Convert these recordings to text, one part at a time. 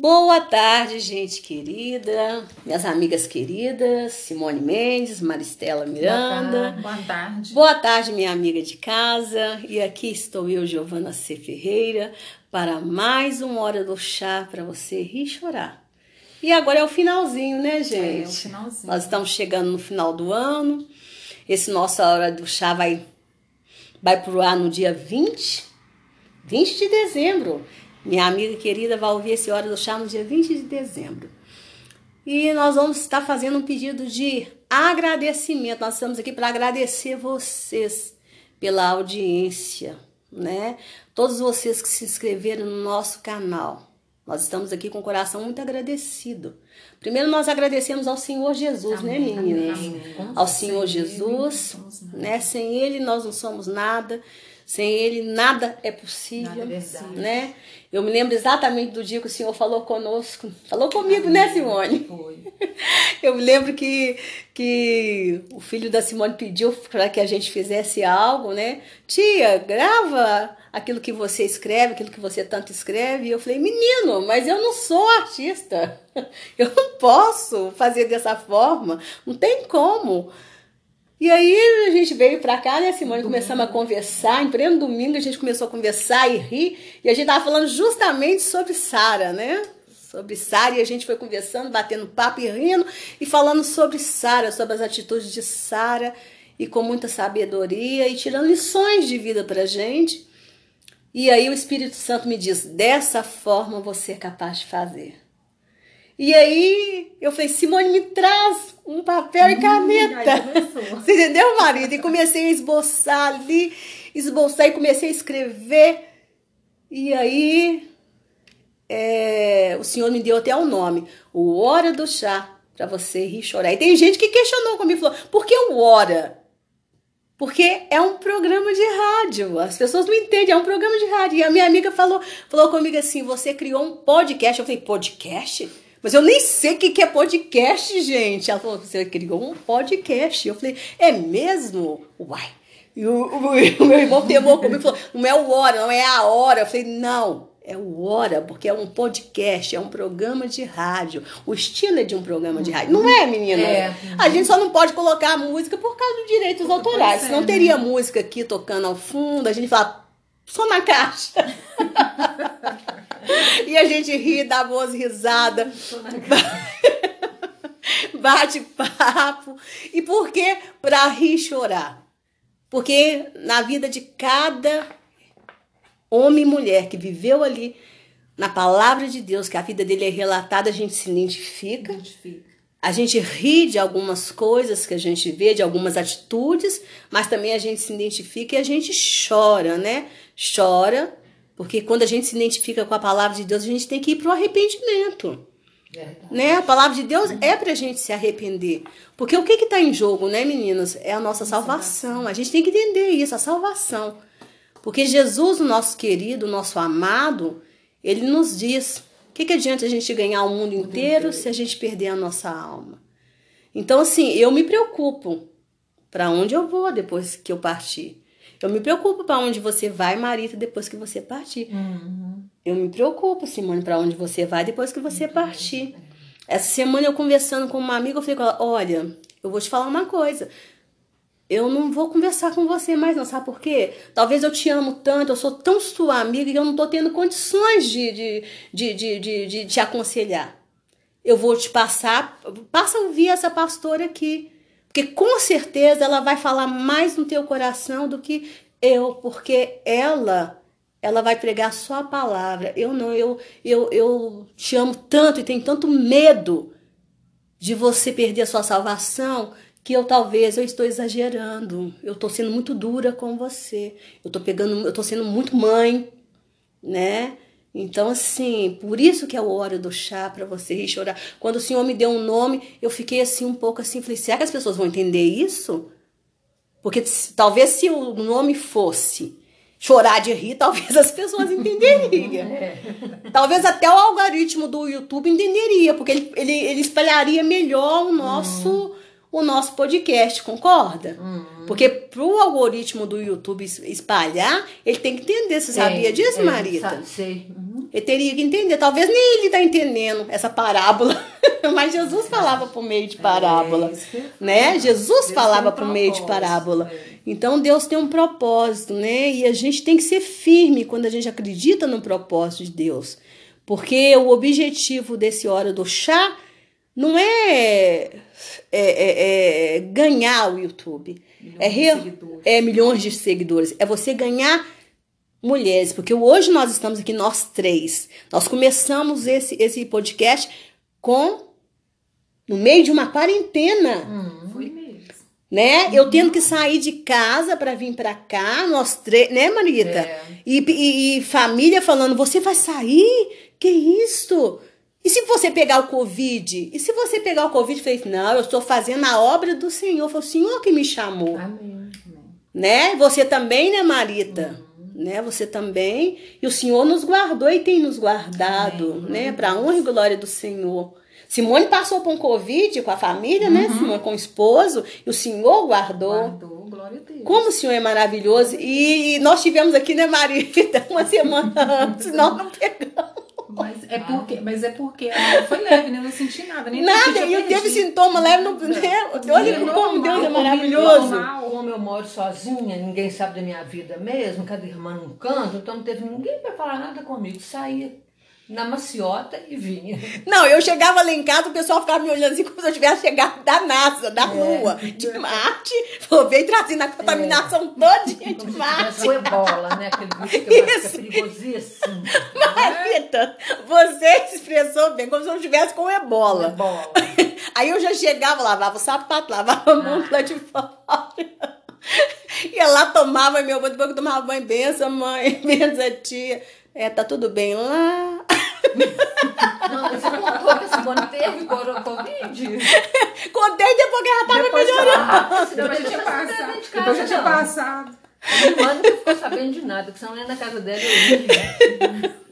Boa tarde, gente querida, minhas amigas queridas, Simone Mendes, Maristela Miranda. Boa tarde. Boa tarde, minha amiga de casa. E aqui estou eu, Giovana C. Ferreira, para mais uma hora do chá para você rir e chorar. E agora é o finalzinho, né, gente? É, o finalzinho. Nós estamos chegando no final do ano. Esse nossa hora do chá vai vai pro ar no dia 20, 20 de dezembro. Minha amiga querida vai ouvir esse Hora do Chá no dia 20 de dezembro. E nós vamos estar fazendo um pedido de agradecimento. Nós estamos aqui para agradecer vocês pela audiência, né? Todos vocês que se inscreveram no nosso canal. Nós estamos aqui com o coração muito agradecido. Primeiro nós agradecemos ao Senhor Jesus, né, Amém, meninas? amém. Ao Sem Senhor Ele, Jesus, nada. né? Sem Ele nós não somos nada. Sem Ele nada é possível, Nada é né? Eu me lembro exatamente do dia que o Senhor falou conosco, falou comigo, né, Simone? Foi. Eu me lembro que, que o filho da Simone pediu para que a gente fizesse algo, né? Tia, grava aquilo que você escreve, aquilo que você tanto escreve. E eu falei, menino, mas eu não sou artista. Eu não posso fazer dessa forma. Não tem como. E aí a gente veio pra cá, né, Simone? Começamos a conversar. Em pleno domingo a gente começou a conversar e rir. E a gente tava falando justamente sobre Sara, né? Sobre Sara. E a gente foi conversando, batendo papo e rindo. E falando sobre Sara, sobre as atitudes de Sara. E com muita sabedoria. E tirando lições de vida pra gente. E aí o Espírito Santo me diz: dessa forma você é capaz de fazer. E aí eu falei, Simone, me traz um papel e caneta. Você entendeu, marido? E comecei a esboçar ali, esboçar e comecei a escrever. E aí é, o senhor me deu até o nome, o Hora do Chá, para você rir e chorar. E tem gente que questionou comigo, falou, por que o Hora? Porque é um programa de rádio. As pessoas não entendem, é um programa de rádio. E a minha amiga falou, falou comigo assim: você criou um podcast. Eu falei, podcast? Mas eu nem sei o que que é podcast, gente. Ela falou, você criou um podcast. Eu falei, é mesmo? Uai. E o, o- o meu irmão temou comigo e falou, não é o hora, não é a hora. Eu falei, não, é o hora, porque é um podcast, é um programa de rádio. O estilo é de um programa de rádio. Não é, menina? É. A gente só não pode colocar a música por causa dos direitos autorais. é, Senão né? teria música aqui tocando ao fundo, a gente fala só na caixa. e a gente ri, dá boas risadas, bate papo. E por que? Pra rir e chorar. Porque na vida de cada homem e mulher que viveu ali, na palavra de Deus, que a vida dele é relatada, a gente se identifica. Identifica. A gente ri de algumas coisas que a gente vê, de algumas atitudes, mas também a gente se identifica e a gente chora, né? Chora, porque quando a gente se identifica com a palavra de Deus, a gente tem que ir para o arrependimento. Verdade. Né? A palavra de Deus é pra gente se arrepender. Porque o que que tá em jogo, né, meninas? É a nossa salvação. A gente tem que entender isso, a salvação. Porque Jesus, o nosso querido, o nosso amado, ele nos diz: o que, que adianta a gente ganhar o mundo inteiro se a gente perder a nossa alma? Então, assim, eu me preocupo para onde eu vou depois que eu partir. Eu me preocupo para onde você vai, Marita, depois que você partir. Uhum. Eu me preocupo, Simone, para onde você vai depois que você partir. Essa semana eu conversando com uma amiga, eu falei com ela, olha, eu vou te falar uma coisa. Eu não vou conversar com você mais, não, sabe por quê? Talvez eu te amo tanto, eu sou tão sua amiga que eu não tô tendo condições de, de, de, de, de, de te aconselhar. Eu vou te passar, passa a ouvir essa pastora aqui. Porque com certeza ela vai falar mais no teu coração do que eu, porque ela ela vai pregar só a palavra. Eu não, eu eu, eu te amo tanto e tenho tanto medo de você perder a sua salvação que eu talvez eu estou exagerando. Eu estou sendo muito dura com você. Eu estou pegando, eu estou sendo muito mãe, né? Então, assim, por isso que é a hora do chá para você rir e chorar. Quando o Senhor me deu um nome, eu fiquei assim um pouco assim, falei, será que as pessoas vão entender isso? Porque talvez se o nome fosse chorar de rir, talvez as pessoas entenderiam. Talvez até o algoritmo do YouTube entenderia, porque ele, ele, ele espalharia melhor o nosso, o nosso podcast, concorda? Porque pro algoritmo do YouTube es- espalhar, ele tem que entender. Você sabia disso, é, Marita? sei. Ele teria que entender. Talvez nem ele está entendendo essa parábola. Mas Jesus falava por meio de parábola. É né? Jesus Deus falava um por meio de parábola. É. Então Deus tem um propósito, né? E a gente tem que ser firme quando a gente acredita no propósito de Deus. Porque o objetivo desse Hora do Chá não é, é, é, é ganhar o YouTube. Milhões é, é milhões de seguidores. É você ganhar mulheres. Porque hoje nós estamos aqui, nós três. Nós começamos esse, esse podcast com no meio de uma quarentena. Hum, foi mesmo. Né? Uhum. Eu tendo que sair de casa para vir para cá, nós três, né, Marita? É. E, e, e, família falando: você vai sair? Que isso? E se você pegar o Covid? E se você pegar o Covid, fez, não, eu estou fazendo a obra do Senhor. Foi o Senhor que me chamou. Amém. Né? Você também, né, Marita? Uhum. Né? Você também. E o Senhor nos guardou e tem nos guardado, Amém. né? Para honra e glória do Senhor. Simone passou por um Covid com a família, né, uhum. né? Simone, com o esposo, e o Senhor guardou. Guardou, glória a Deus. Como o Senhor é maravilhoso. E nós tivemos aqui, né, Marita, uma semana antes, nós não pegamos. Mas é porque, mas é porque foi leve, né? Eu não senti nada. Nem nada, e eu teve sintoma leve. No, né? Olha como Deus é maravilhoso. Como eu moro sozinha, ninguém sabe da minha vida mesmo, cada irmã num canto, então não teve ninguém para falar nada comigo. Saía na maciota e vinha. Não, eu chegava lá em casa, o pessoal ficava me olhando assim como se eu tivesse chegado da NASA, da é. Lua, de Marte. Falou, veio trazendo a contaminação é. todinha de Marte. Foi ebola, né? Aquele bicho que é perigosíssimo. Marita, você se expressou bem, como se eu estivesse com ebola. ebola. Aí eu já chegava, lavava o sapato, lavava a mão lá de fora. Ia lá, tomava meu banho, depois que tomava banho, benção, mãe, benção, tia. É, tá tudo bem lá. Não, você contou que a Simone teve Covid? Contei depois que ela tava depois melhorando. Depois já tinha passado. Depois já tinha passado. A minha irmã não ficou sabendo de nada, porque senão nem na casa dela eu ia.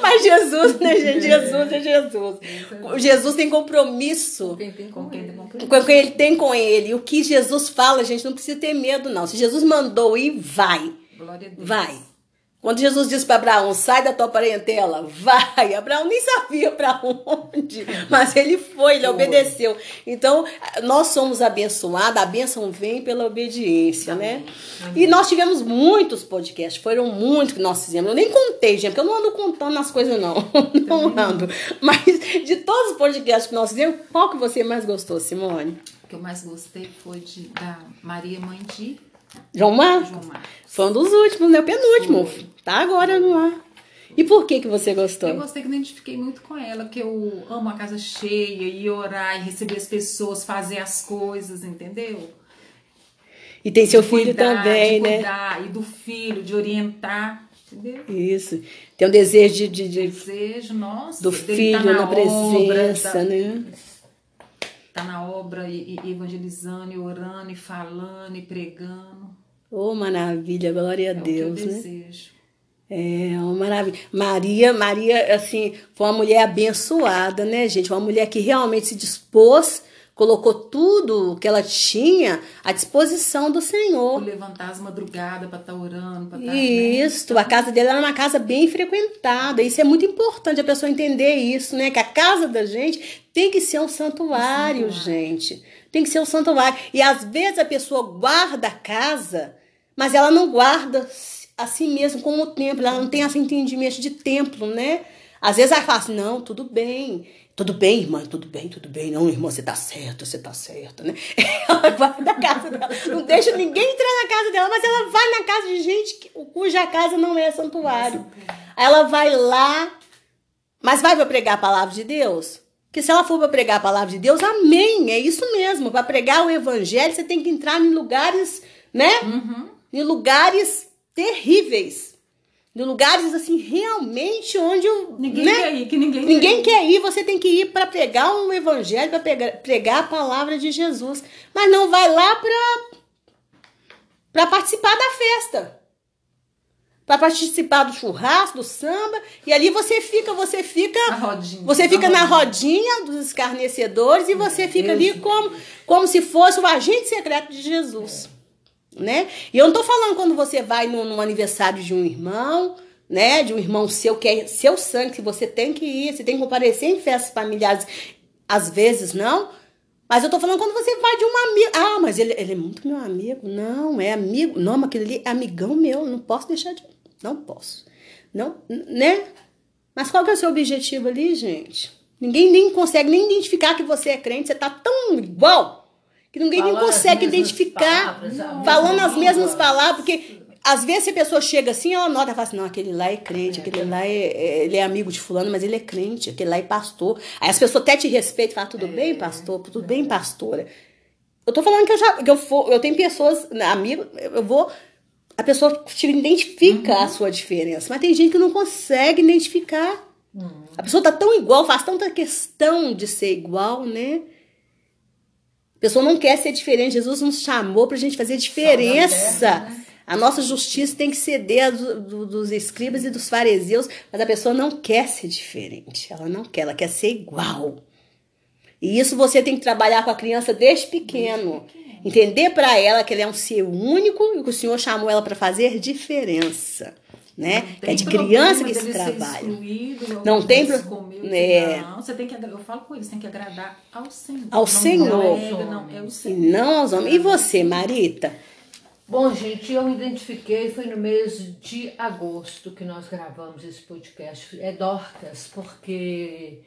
Mas Jesus, né, gente? Jesus é Jesus. Jesus tem compromisso com quem, tem compromisso. com quem ele tem com ele. O que Jesus fala, gente, não precisa ter medo, não. Se Jesus mandou ir, vai. Glória a Deus. Vai. Quando Jesus disse para Abraão, sai da tua parentela, vai. Abraão nem sabia para onde, mas ele foi, ele obedeceu. Então, nós somos abençoados, a bênção vem pela obediência, né? E nós tivemos muitos podcasts, foram muitos que nós fizemos. Eu nem contei, gente, porque eu não ando contando as coisas, não. Não ando. Mas de todos os podcasts que nós fizemos, qual que você mais gostou, Simone? O que eu mais gostei foi de, da Maria Mãe de João Marcos? João Marcos. Foi um dos últimos, né? O penúltimo. Foi. Tá agora no ar. E por que que você gostou? Eu gostei que identifiquei muito com ela, que eu amo a casa cheia, e orar, e receber as pessoas, fazer as coisas, entendeu? E tem seu de filho cuidar, também, de né? Cuidar, e do filho, de orientar, entendeu? Isso. Tem um desejo de... de, de desejo, nossa. Do tá filho tá na, na, presença, obra, né? Tá na obra e, e evangelizando, e orando, e falando, e pregando. Oh, maravilha, glória a é Deus, o que eu né? Desejo. É, uma maravilha. Maria, Maria, assim, foi uma mulher abençoada, né, gente? Uma mulher que realmente se dispôs, colocou tudo que ela tinha à disposição do Senhor. Por levantar as madrugadas para estar tá orando, para estar. Tá, isso, né? a casa dela era uma casa bem frequentada. Isso é muito importante a pessoa entender isso, né? Que a casa da gente tem que ser um santuário, um santuário. gente. Tem que ser um santuário. E às vezes a pessoa guarda a casa mas ela não guarda assim mesmo como o templo, ela não tem esse entendimento de templo, né? Às vezes ela fala assim, não, tudo bem, tudo bem, irmã, tudo bem, tudo bem, não, irmã, você tá certa, você tá certa, né? Ela guarda a casa dela, não deixa ninguém entrar na casa dela, mas ela vai na casa de gente cuja casa não é santuário. Ela vai lá, mas vai para pregar a palavra de Deus? Porque se ela for para pregar a palavra de Deus, amém, é isso mesmo. Para pregar o evangelho, você tem que entrar em lugares, né? Uhum em lugares terríveis. Em lugares assim, realmente onde o. Ninguém né? quer ir, que ninguém, ninguém quer, ir. Você tem que ir para pregar um evangelho, para pregar, pregar a palavra de Jesus. Mas não vai lá para para participar da festa. Para participar do churrasco, do samba, e ali você fica, você fica, rodinha, você fica na rodinha. rodinha dos escarnecedores e você fica ali como, como se fosse o agente secreto de Jesus né? E eu não tô falando quando você vai no, no aniversário de um irmão, né? De um irmão seu que é seu sangue, que você tem que ir, você tem que comparecer em festas familiares. Às vezes não. Mas eu tô falando quando você vai de um amigo. Ah, mas ele, ele é muito meu amigo. Não, é amigo. Não, mas aquele ali é amigão meu. Não posso deixar de. Não posso. Não, né? Mas qual que é o seu objetivo ali, gente? Ninguém nem consegue nem identificar que você é crente. Você tá tão igual que ninguém Falando nem consegue identificar. palavras, falando as mesmas palavras, porque às vezes a pessoa chega assim, ela nota e fala assim, não, aquele lá é crente, aquele lá é, é- ele é amigo de fulano, mas ele é crente, aquele lá é pastor. Aí as pessoas até te respeitam e falam, tudo bem, pastor? Tudo bem, pastora? Eu tô falando que eu já que eu, for, eu tenho pessoas, né, amigos, eu vou. A pessoa te identifica a sua diferença, mas tem gente que não consegue identificar. A pessoa tá tão igual, faz tanta questão de ser igual, né? A pessoa não quer ser diferente. Jesus nos chamou pra gente fazer diferença. A nossa justiça tem que ceder a do- do- dos escribas e dos fariseus, mas a pessoa não quer ser diferente. Ela não quer, ela quer ser igual. E isso você tem que trabalhar com a criança desde pequeno. Entender para ela que ela é um ser único e que o Senhor chamou ela para fazer diferença. Né? Que é de criança que se trabalha. Não tem pro- é. Não, você tem que eu falo com eles, tem que agradar ao Senhor. Ao não Senhor. Não, é o E Senhor. não aos homens. E você, Marita? Bom, gente, eu identifiquei, foi no mês de agosto que nós gravamos esse podcast. É Dorcas, porque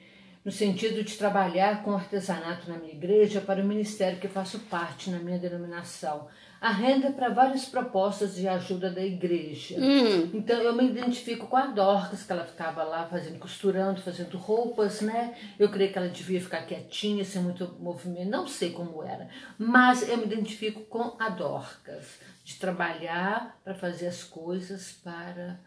no sentido de trabalhar com artesanato na minha igreja para o ministério que eu faço parte na minha denominação. A renda para várias propostas de ajuda da igreja. Então eu me identifico com a Dorcas, que ela ficava lá fazendo, costurando, fazendo roupas, né? Eu creio que ela devia ficar quietinha, sem muito movimento, não sei como era. Mas eu me identifico com a Dorcas, de trabalhar para fazer as coisas para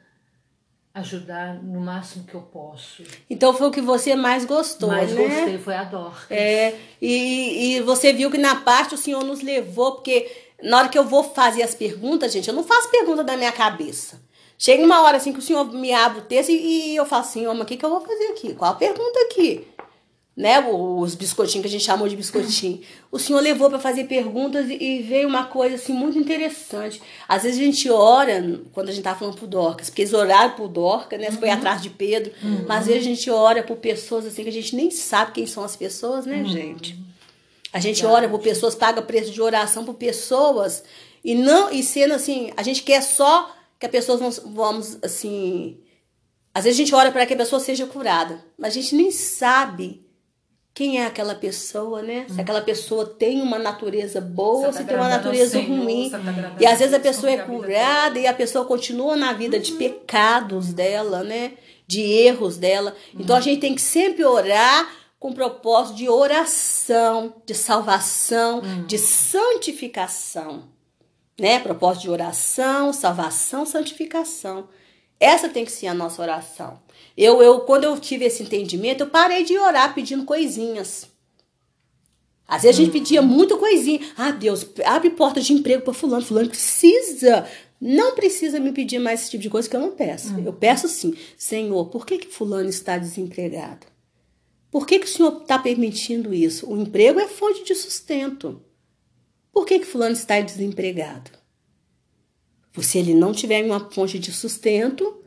ajudar no máximo que eu posso. Então foi o que você mais gostou, Mas né? gostei, foi a Dorcas. É, e, e você viu que na parte o Senhor nos levou, porque na hora que eu vou fazer as perguntas, gente, eu não faço pergunta da minha cabeça. Chega uma hora assim que o Senhor me abre o texto e, e eu falo assim, mas o que, que eu vou fazer aqui? Qual a pergunta aqui? Né, os biscoitinhos que a gente chamou de biscoitinho. O Senhor levou para fazer perguntas e, e veio uma coisa assim muito interessante. Às vezes a gente ora, quando a gente tá falando pro Dorcas, porque eles oraram pro Dorcas, né? Foi atrás de Pedro. Mas às vezes a gente ora por pessoas assim que a gente nem sabe quem são as pessoas, né, gente? A gente ora por pessoas, paga preço de oração por pessoas e não e sendo assim, a gente quer só que as pessoas vão, vamos assim, às vezes a gente ora para que a pessoa seja curada, mas a gente nem sabe quem é aquela pessoa, né? Se aquela pessoa tem uma natureza boa, tá se tem uma natureza ruim. tá E às vezes a pessoa é curada e a pessoa continua na vida de pecados dela, né? De erros dela. Então a gente tem que sempre orar com propósito de oração, de salvação, de santificação. Né? Propósito de oração, salvação, santificação. Essa tem que ser a nossa oração. Eu, eu, quando eu tive esse entendimento, eu parei de orar pedindo coisinhas. Às vezes a gente pedia muita coisinha. Ah, Deus, abre porta de emprego para fulano. Fulano precisa. Não precisa me pedir mais esse tipo de coisa que eu não peço. Eu peço sim. Senhor, por que, que fulano está desempregado? Por que, que o Senhor está permitindo isso? O emprego é fonte de sustento. Por que, que fulano está desempregado? Se ele não tiver uma fonte de sustento,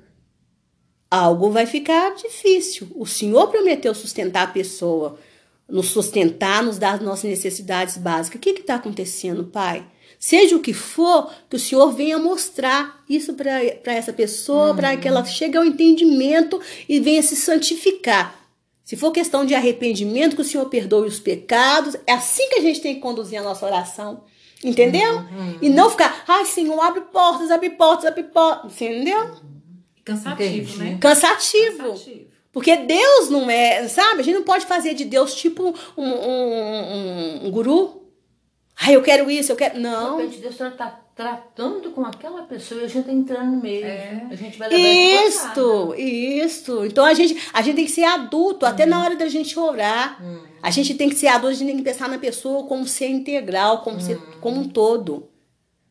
algo vai ficar difícil. O Senhor prometeu sustentar a pessoa, nos sustentar, nos dar as nossas necessidades básicas. O que está acontecendo, Pai? Seja o que for, que o Senhor venha mostrar isso para essa pessoa, para que ela chegue ao entendimento e venha se santificar. Se for questão de arrependimento, que o Senhor perdoe os pecados. É assim que a gente tem que conduzir a nossa oração. Entendeu? Uhum. E não ficar, ai, Senhor, abre portas, abre portas, abre portas. Entendeu? Cansativo, Entendi. né? Cansativo. Cansativo. Porque Deus não é, sabe? A gente não pode fazer de Deus tipo um, um, um, um guru. Ai, eu quero isso, eu quero. De Não. repente Deus está tratando com aquela pessoa e a gente está entrando no meio. É. A gente vai levar isso Isto, isto. Então a gente, a gente tem que ser adulto, até na hora da gente orar. A gente tem que ser adulto, a gente tem que pensar na pessoa como ser integral, como ser como um todo.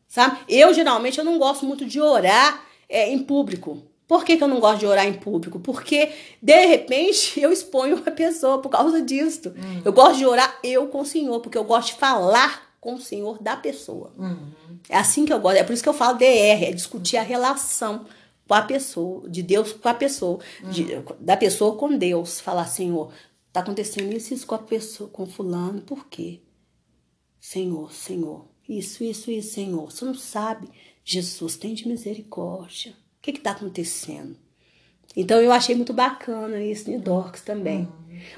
Sabe? Eu, geralmente, eu não gosto muito de orar é, em público. Por que, que eu não gosto de orar em público? Porque, de repente, eu exponho a pessoa por causa disso. Eu gosto de orar eu com o Senhor, porque eu gosto de falar com o Senhor da pessoa. É assim que eu gosto. É por isso que eu falo DR, é discutir a relação com a pessoa, de Deus com a pessoa, de- Hum. da pessoa com Deus. Falar, Senhor, tá acontecendo isso, isso com a pessoa, com fulano, por quê? Senhor, Senhor, isso, isso, isso, Senhor. Você não sabe. Jesus, tem de misericórdia. O que está acontecendo? Então eu achei muito bacana isso em Dorcas também.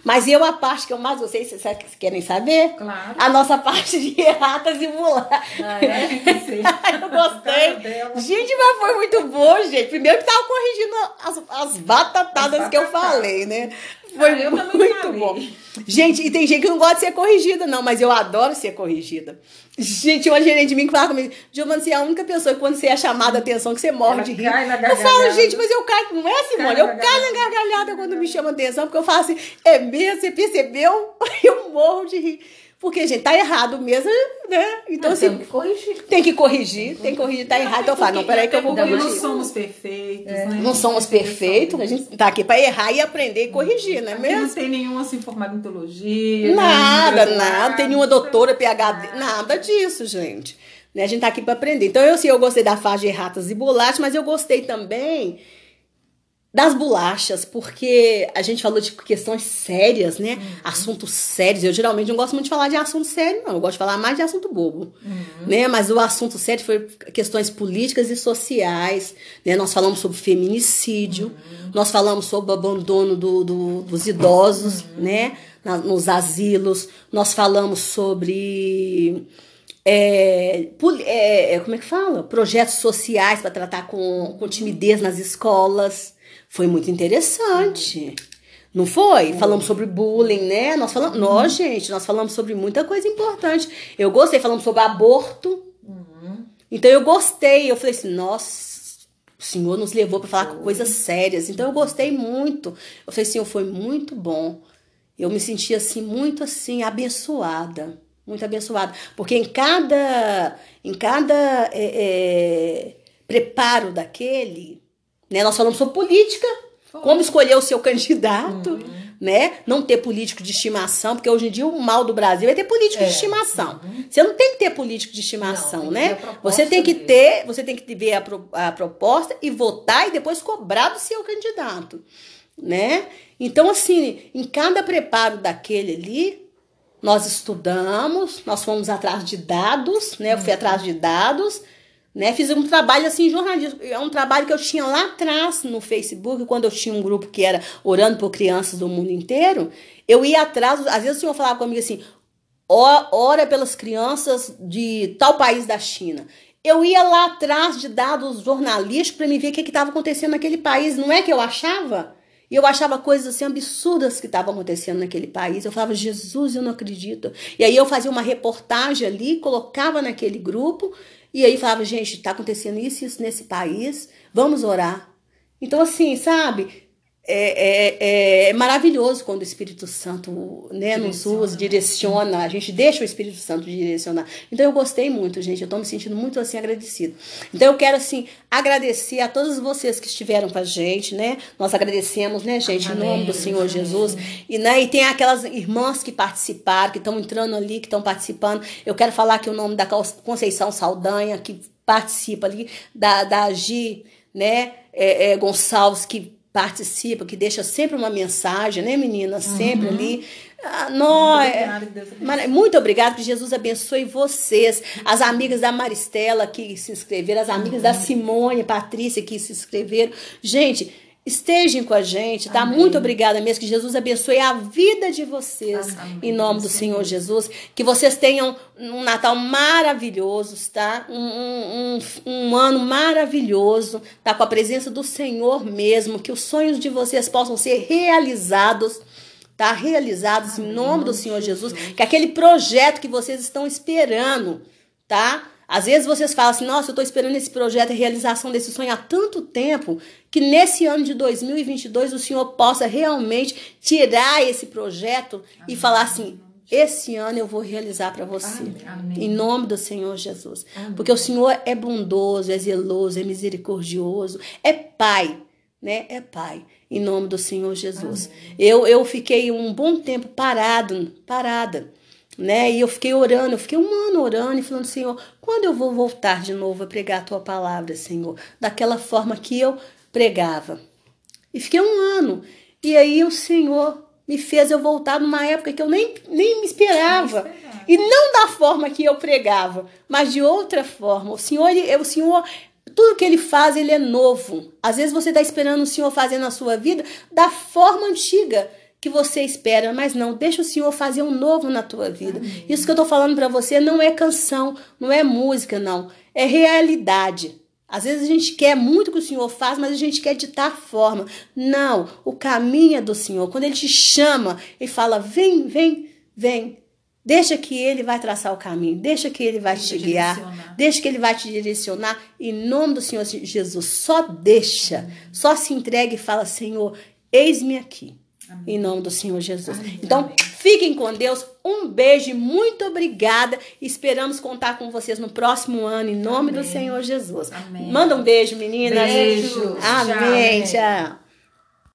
Mas eu, a parte que eu mais gostei, vocês querem saber? Claro. A nossa parte de ratas e mulheres. Ah, é? Eu gostei. Gente, mas foi muito bom, gente. Primeiro que tava corrigindo as, as batatadas As que eu batatadas. falei, né? Foi Ah, muito bom. Gente, e tem gente que não gosta de ser corrigida, não, mas eu adoro ser corrigida. Gente, uma gerente de mim que fala comigo, Giovana, você é a única pessoa que quando você é chamada a atenção, que você morre Ela de rir. eu falo, gente, mas eu caio, não é, Simone? Cai Eu caio na gargalhada. quando me chama atenção, porque eu falo assim, é mesmo, você percebeu? Eu morro de rir. Porque, gente, tá errado mesmo, né? Então, Nós assim, temos que corrigir. tem que corrigir, tem que corrigir, tá errado. Então eu falo, não, peraí que eu vou Porque não corrigir. somos perfeitos, né? Não somos perfeitos, a gente tá aqui pra errar e aprender e corrigir, não é Aqui mesmo? não tem nenhuma assim formada em teologia. Nada, nada, graduado. tem nenhuma doutora, PhD, nada disso, gente. Né? A gente tá aqui pra aprender. Então, eu sim, eu gostei da fase de ratas e bolachas, mas eu gostei também das bolachas, porque a gente falou de questões sérias, né? Assuntos sérios. Eu geralmente não gosto muito de falar de assunto sério, não. Eu gosto de falar mais de assunto bobo, né? Mas o assunto sério foi questões políticas e sociais, né? Nós falamos sobre feminicídio, nós falamos sobre o abandono do, do- dos idosos, né? Na- nos asilos. Nós falamos sobre é, é, é, como é que fala? Projetos sociais para tratar com, com timidez nas escolas. Foi muito interessante. Não foi? Falamos sobre bullying, né? Nós falamos, nós, gente, nós falamos sobre muita coisa importante. Eu gostei, falamos sobre aborto. Então eu gostei, eu falei assim, nossa, o senhor nos levou para falar coisas sérias. Então eu gostei muito. Eu falei, senhor, foi muito bom. Eu me senti assim muito assim abençoada, muito abençoada, porque em cada em cada é, é, preparo daquele, né, nós falamos sobre política, como escolher o seu candidato, né, não ter político de estimação, porque hoje em dia o mal do Brasil é ter político É. de estimação. Você não tem que ter político de estimação, Não, né? Você tem que dele. ter, você tem que ver a, pro- a proposta e votar e depois cobrar do seu candidato, né? Então, assim, em cada preparo daquele ali, nós estudamos, nós fomos atrás de dados, né? Eu fui atrás de dados, né? Fiz um trabalho assim jornalístico, é um trabalho que eu tinha lá atrás no Facebook, quando eu tinha um grupo que era orando por crianças do mundo inteiro, eu ia atrás, às vezes o senhor falava comigo assim, "Ó- ora pelas crianças de tal país da China. Eu ia lá atrás de dados jornalísticos para me ver o que estava acontecendo naquele país. Não é que eu achava? E eu achava coisas assim absurdas que estavam acontecendo naquele país. Eu falava, Jesus, eu não acredito. E aí eu fazia uma reportagem ali, colocava naquele grupo, e aí falava, gente, está acontecendo isso isso nesse país, vamos orar. Então, assim, sabe? É, é, é maravilhoso quando o Espírito Santo né, nos usa, direciona, a gente deixa o Espírito Santo direcionar. Então eu gostei muito, gente, eu estou me sentindo muito assim agradecido. Então eu quero assim agradecer a todos vocês que estiveram com a gente, né? Nós agradecemos, né, gente, em nome do Amém. Senhor Jesus. E, né, e tem aquelas irmãs que participaram, que estão entrando ali, que estão participando. Eu quero falar aqui o nome da Conceição Saldanha, que participa ali, da, da Gi, né, é, é, Gonçalves, que participa, que deixa sempre uma mensagem, né, menina? Sempre ali. Ah, nós. Mara- Muito obrigada, que Jesus abençoe vocês. As amigas da Maristela que se inscreveram, as amigas da Simone, Patrícia que se inscreveram. Gente, estejam com a gente, tá? Muito obrigada mesmo. Que Jesus abençoe a vida de vocês. Amém. Em nome do Senhor Jesus. Que vocês tenham um Natal maravilhoso, tá? Um, um, um, um ano maravilhoso, tá? Com a presença do Senhor mesmo. Que os sonhos de vocês possam ser realizados tá? Realizados em nome do Senhor Jesus, que aquele projeto que vocês estão esperando, tá? Às vezes vocês falam assim, nossa, eu estou esperando esse projeto, a realização desse sonho há tanto tempo, que nesse ano de 2022 o Senhor possa realmente tirar esse projeto e falar assim, esse ano eu vou realizar para você. Amém. Em nome do Senhor Jesus. Porque o Senhor é bondoso, é zeloso, é misericordioso, é Pai, né? É Pai. Em nome do Senhor Jesus. Eu, eu fiquei um bom tempo parado, parada, né? E eu fiquei orando, eu fiquei um ano orando e falando, Senhor, quando eu vou voltar de novo a pregar a tua palavra, Senhor? Daquela forma que eu pregava. E fiquei um ano. E aí o Senhor me fez eu voltar numa época que eu nem, nem me esperava. E não da forma que eu pregava, mas de outra forma. O Senhor, ele, o Senhor, tudo que ele faz, ele é novo. Às vezes você está esperando o Senhor fazer na sua vida da forma antiga que você espera, mas não, deixa o Senhor fazer um novo na tua vida. Amém. Isso que eu tô falando para você não é canção, não é música, não, é realidade. Às vezes a gente quer muito que o Senhor faz, mas a gente quer ditar forma. Não, o caminho é do Senhor. Quando ele te chama e fala: "Vem, vem, vem", Deixa que ele vai traçar o caminho, deixa que ele vai te guiar, deixa que ele vai te direcionar. Em nome do Senhor Jesus, só deixa, só se entregue e fala: Senhor, eis-me aqui. Amém. Em nome do Senhor Jesus. Amém. Então, fiquem com Deus. Um beijo e muito obrigada. Esperamos contar com vocês no próximo ano, em nome Amém. do Senhor Jesus. Manda um beijo, meninas. Beijo. Amém. tchau. tchau.